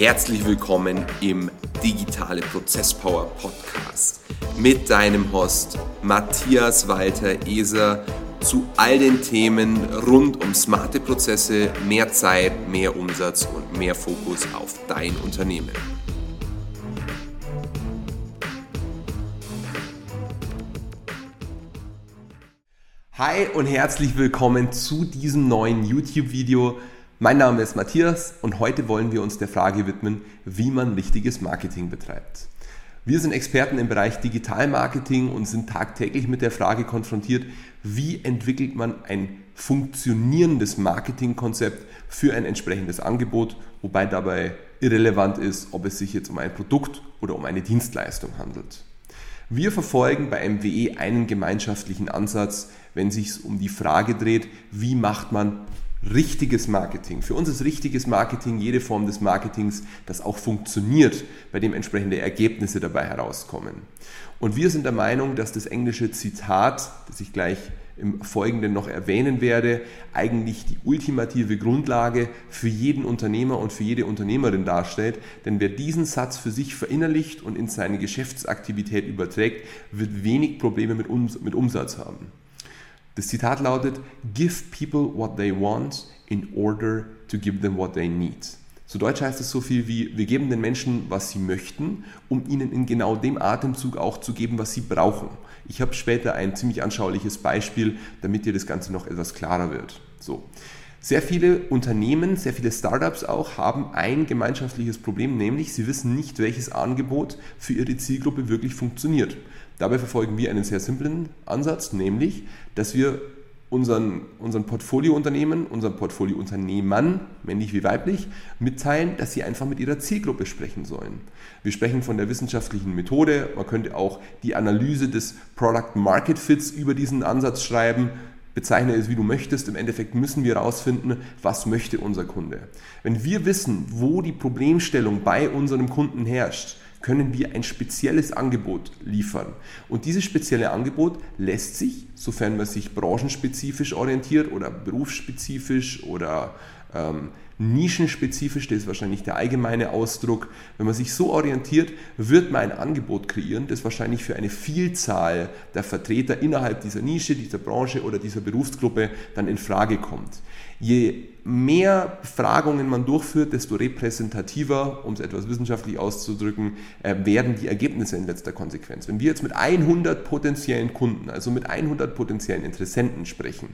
Herzlich willkommen im Digitale Prozesspower Podcast mit deinem Host Matthias Walter Eser zu all den Themen rund um smarte Prozesse, mehr Zeit, mehr Umsatz und mehr Fokus auf dein Unternehmen. Hi und herzlich willkommen zu diesem neuen YouTube-Video mein Name ist Matthias und heute wollen wir uns der Frage widmen, wie man richtiges Marketing betreibt. Wir sind Experten im Bereich Digitalmarketing und sind tagtäglich mit der Frage konfrontiert, wie entwickelt man ein funktionierendes Marketingkonzept für ein entsprechendes Angebot, wobei dabei irrelevant ist, ob es sich jetzt um ein Produkt oder um eine Dienstleistung handelt. Wir verfolgen bei MWE einen gemeinschaftlichen Ansatz, wenn es sich um die Frage dreht, wie macht man richtiges Marketing. Für uns ist richtiges Marketing jede Form des Marketings, das auch funktioniert, bei dem entsprechende Ergebnisse dabei herauskommen. Und wir sind der Meinung, dass das englische Zitat, das ich gleich im Folgenden noch erwähnen werde, eigentlich die ultimative Grundlage für jeden Unternehmer und für jede Unternehmerin darstellt. Denn wer diesen Satz für sich verinnerlicht und in seine Geschäftsaktivität überträgt, wird wenig Probleme mit, Umsatz haben. Das Zitat lautet, Give people what they want in order to give them what they need. Zu Deutsch heißt es so viel wie, wir geben den Menschen, was sie möchten, um ihnen in genau dem Atemzug auch zu geben, was sie brauchen. Ich habe später ein ziemlich anschauliches Beispiel, damit dir das Ganze noch etwas klarer wird. So. Sehr viele Unternehmen, sehr viele Startups auch haben ein gemeinschaftliches Problem, nämlich sie wissen nicht, welches Angebot für ihre Zielgruppe wirklich funktioniert. Dabei verfolgen wir einen sehr simplen Ansatz, nämlich, dass wir unseren, unseren Portfoliounternehmen, unseren Portfoliounternehmern, männlich wie weiblich, mitteilen, dass sie einfach mit ihrer Zielgruppe sprechen sollen. Wir sprechen von der wissenschaftlichen Methode. Man könnte auch die Analyse des Product Market Fits über diesen Ansatz schreiben. Bezeichne es, wie du möchtest. Im Endeffekt müssen wir herausfinden, was möchte unser Kunde. Wenn wir wissen, wo die Problemstellung bei unserem Kunden herrscht, können wir ein spezielles Angebot liefern. Und dieses spezielle Angebot lässt sich, sofern man sich branchenspezifisch orientiert oder berufsspezifisch oder ähm, nischenspezifisch, das ist wahrscheinlich der allgemeine Ausdruck. Wenn man sich so orientiert, wird man ein Angebot kreieren, das wahrscheinlich für eine Vielzahl der Vertreter innerhalb dieser Nische, dieser Branche oder dieser Berufsgruppe dann in Frage kommt. Je mehr Befragungen man durchführt, desto repräsentativer, um es etwas wissenschaftlich auszudrücken, äh, werden die Ergebnisse in letzter Konsequenz. Wenn wir jetzt mit 100 potenziellen Kunden, also mit 100 potenziellen Interessenten sprechen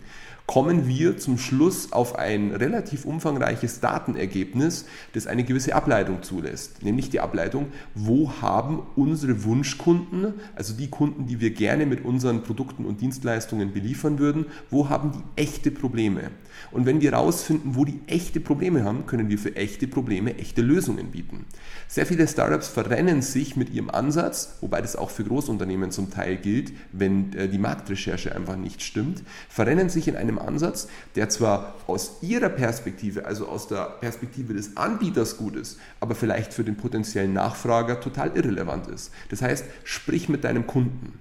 kommen wir zum Schluss auf ein relativ umfangreiches Datenergebnis, das eine gewisse Ableitung zulässt. Nämlich die Ableitung, wo haben unsere Wunschkunden, also die Kunden, die wir gerne mit unseren Produkten und Dienstleistungen beliefern würden, wo haben die echte Probleme? Und wenn wir herausfinden, wo die echte Probleme haben, können wir für echte Probleme echte Lösungen bieten. Sehr viele Startups verrennen sich mit ihrem Ansatz, wobei das auch für Großunternehmen zum Teil gilt, wenn äh, die Marktrecherche einfach nicht stimmt, verrennen sich in einem Ansatz, der zwar aus Ihrer Perspektive, also aus der Perspektive des Anbieters gut ist, aber vielleicht für den potenziellen Nachfrager total irrelevant ist. Das heißt, sprich mit deinem Kunden.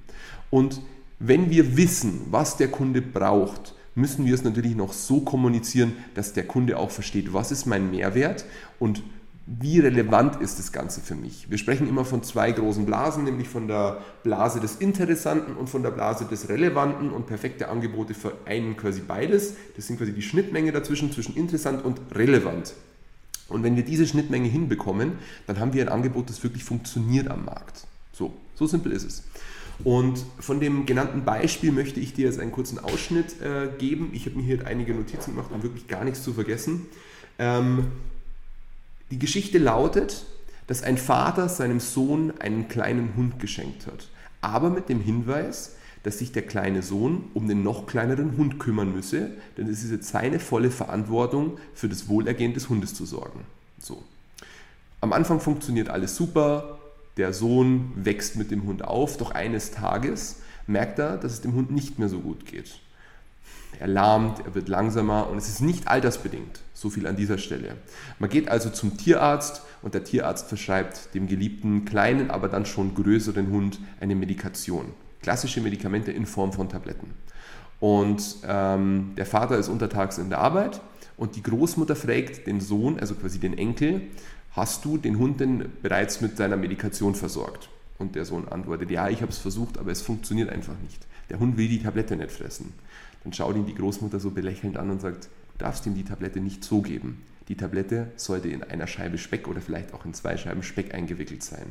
Und wenn wir wissen, was der Kunde braucht, müssen wir es natürlich noch so kommunizieren, dass der Kunde auch versteht, was ist mein Mehrwert und wie relevant ist das Ganze für mich? Wir sprechen immer von zwei großen Blasen, nämlich von der Blase des Interessanten und von der Blase des Relevanten und perfekte Angebote vereinen quasi beides. Das sind quasi die Schnittmenge dazwischen, zwischen interessant und relevant. Und wenn wir diese Schnittmenge hinbekommen, dann haben wir ein Angebot, das wirklich funktioniert am Markt. So, so simpel ist es. Und von dem genannten Beispiel möchte ich dir jetzt einen kurzen Ausschnitt äh, geben. Ich habe mir hier einige Notizen gemacht, um wirklich gar nichts zu vergessen. Ähm, die Geschichte lautet, dass ein Vater seinem Sohn einen kleinen Hund geschenkt hat, aber mit dem Hinweis, dass sich der kleine Sohn um den noch kleineren Hund kümmern müsse, denn es ist jetzt seine volle Verantwortung, für das Wohlergehen des Hundes zu sorgen. So. Am Anfang funktioniert alles super, der Sohn wächst mit dem Hund auf, doch eines Tages merkt er, dass es dem Hund nicht mehr so gut geht. Er lahmt, er wird langsamer und es ist nicht altersbedingt. So viel an dieser Stelle. Man geht also zum Tierarzt und der Tierarzt verschreibt dem geliebten kleinen, aber dann schon größeren Hund eine Medikation. Klassische Medikamente in Form von Tabletten. Und ähm, der Vater ist untertags in der Arbeit und die Großmutter fragt den Sohn, also quasi den Enkel, hast du den Hund denn bereits mit seiner Medikation versorgt? Und der Sohn antwortet, ja, ich habe es versucht, aber es funktioniert einfach nicht. Der Hund will die Tablette nicht fressen. Dann schaut ihn die Großmutter so belächelnd an und sagt, du darfst ihm die Tablette nicht so geben. Die Tablette sollte in einer Scheibe Speck oder vielleicht auch in zwei Scheiben Speck eingewickelt sein.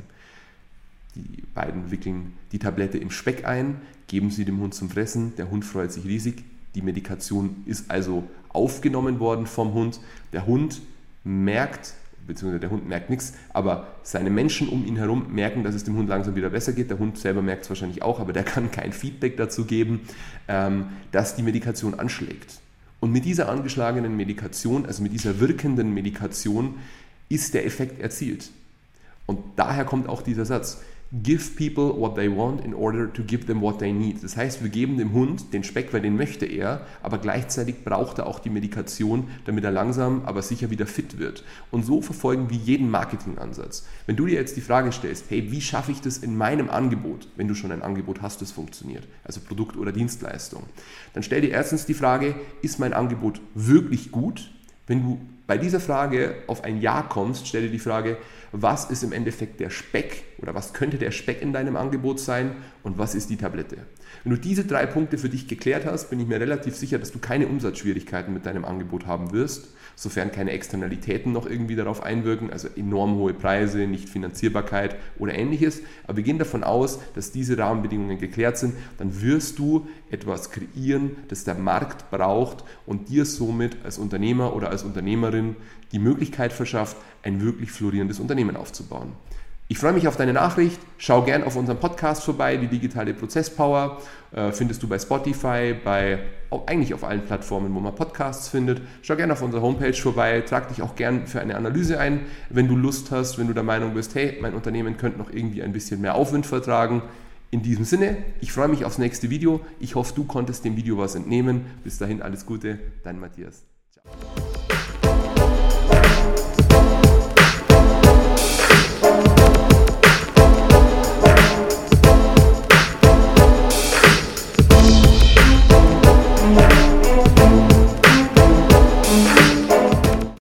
Die beiden wickeln die Tablette im Speck ein, geben sie dem Hund zum Fressen. Der Hund freut sich riesig. Die Medikation ist also aufgenommen worden vom Hund. Der Hund merkt, beziehungsweise der Hund merkt nichts, aber seine Menschen um ihn herum merken, dass es dem Hund langsam wieder besser geht. Der Hund selber merkt es wahrscheinlich auch, aber der kann kein Feedback dazu geben, ähm, dass die Medikation anschlägt. Und mit dieser angeschlagenen Medikation, also mit dieser wirkenden Medikation, ist der Effekt erzielt. Und daher kommt auch dieser Satz give people what they want in order to give them what they need. Das heißt, wir geben dem Hund den Speck, weil den möchte er, aber gleichzeitig braucht er auch die Medikation, damit er langsam, aber sicher wieder fit wird. Und so verfolgen wir jeden Marketingansatz. Wenn du dir jetzt die Frage stellst, hey, wie schaffe ich das in meinem Angebot, wenn du schon ein Angebot hast, das funktioniert, also Produkt oder Dienstleistung, dann stell dir erstens die Frage, ist mein Angebot wirklich gut? Wenn du bei dieser Frage auf ein Ja kommst, stell dir die Frage, was ist im Endeffekt der Speck oder was könnte der Speck in deinem Angebot sein und was ist die Tablette. Wenn du diese drei Punkte für dich geklärt hast, bin ich mir relativ sicher, dass du keine Umsatzschwierigkeiten mit deinem Angebot haben wirst, sofern keine Externalitäten noch irgendwie darauf einwirken, also enorm hohe Preise, nicht Finanzierbarkeit oder ähnliches. Aber wir gehen davon aus, dass diese Rahmenbedingungen geklärt sind, dann wirst du etwas kreieren, das der Markt braucht und dir somit als Unternehmer oder als Unternehmerin die Möglichkeit verschafft, ein wirklich florierendes Unternehmen aufzubauen. Ich freue mich auf deine Nachricht. Schau gern auf unserem Podcast vorbei, die digitale Prozesspower. Äh, findest du bei Spotify, bei eigentlich auf allen Plattformen, wo man Podcasts findet. Schau gerne auf unserer Homepage vorbei. Trag dich auch gern für eine Analyse ein, wenn du Lust hast, wenn du der Meinung bist, hey, mein Unternehmen könnte noch irgendwie ein bisschen mehr Aufwind vertragen. In diesem Sinne, ich freue mich aufs nächste Video. Ich hoffe, du konntest dem Video was entnehmen. Bis dahin alles Gute, dein Matthias. Ciao.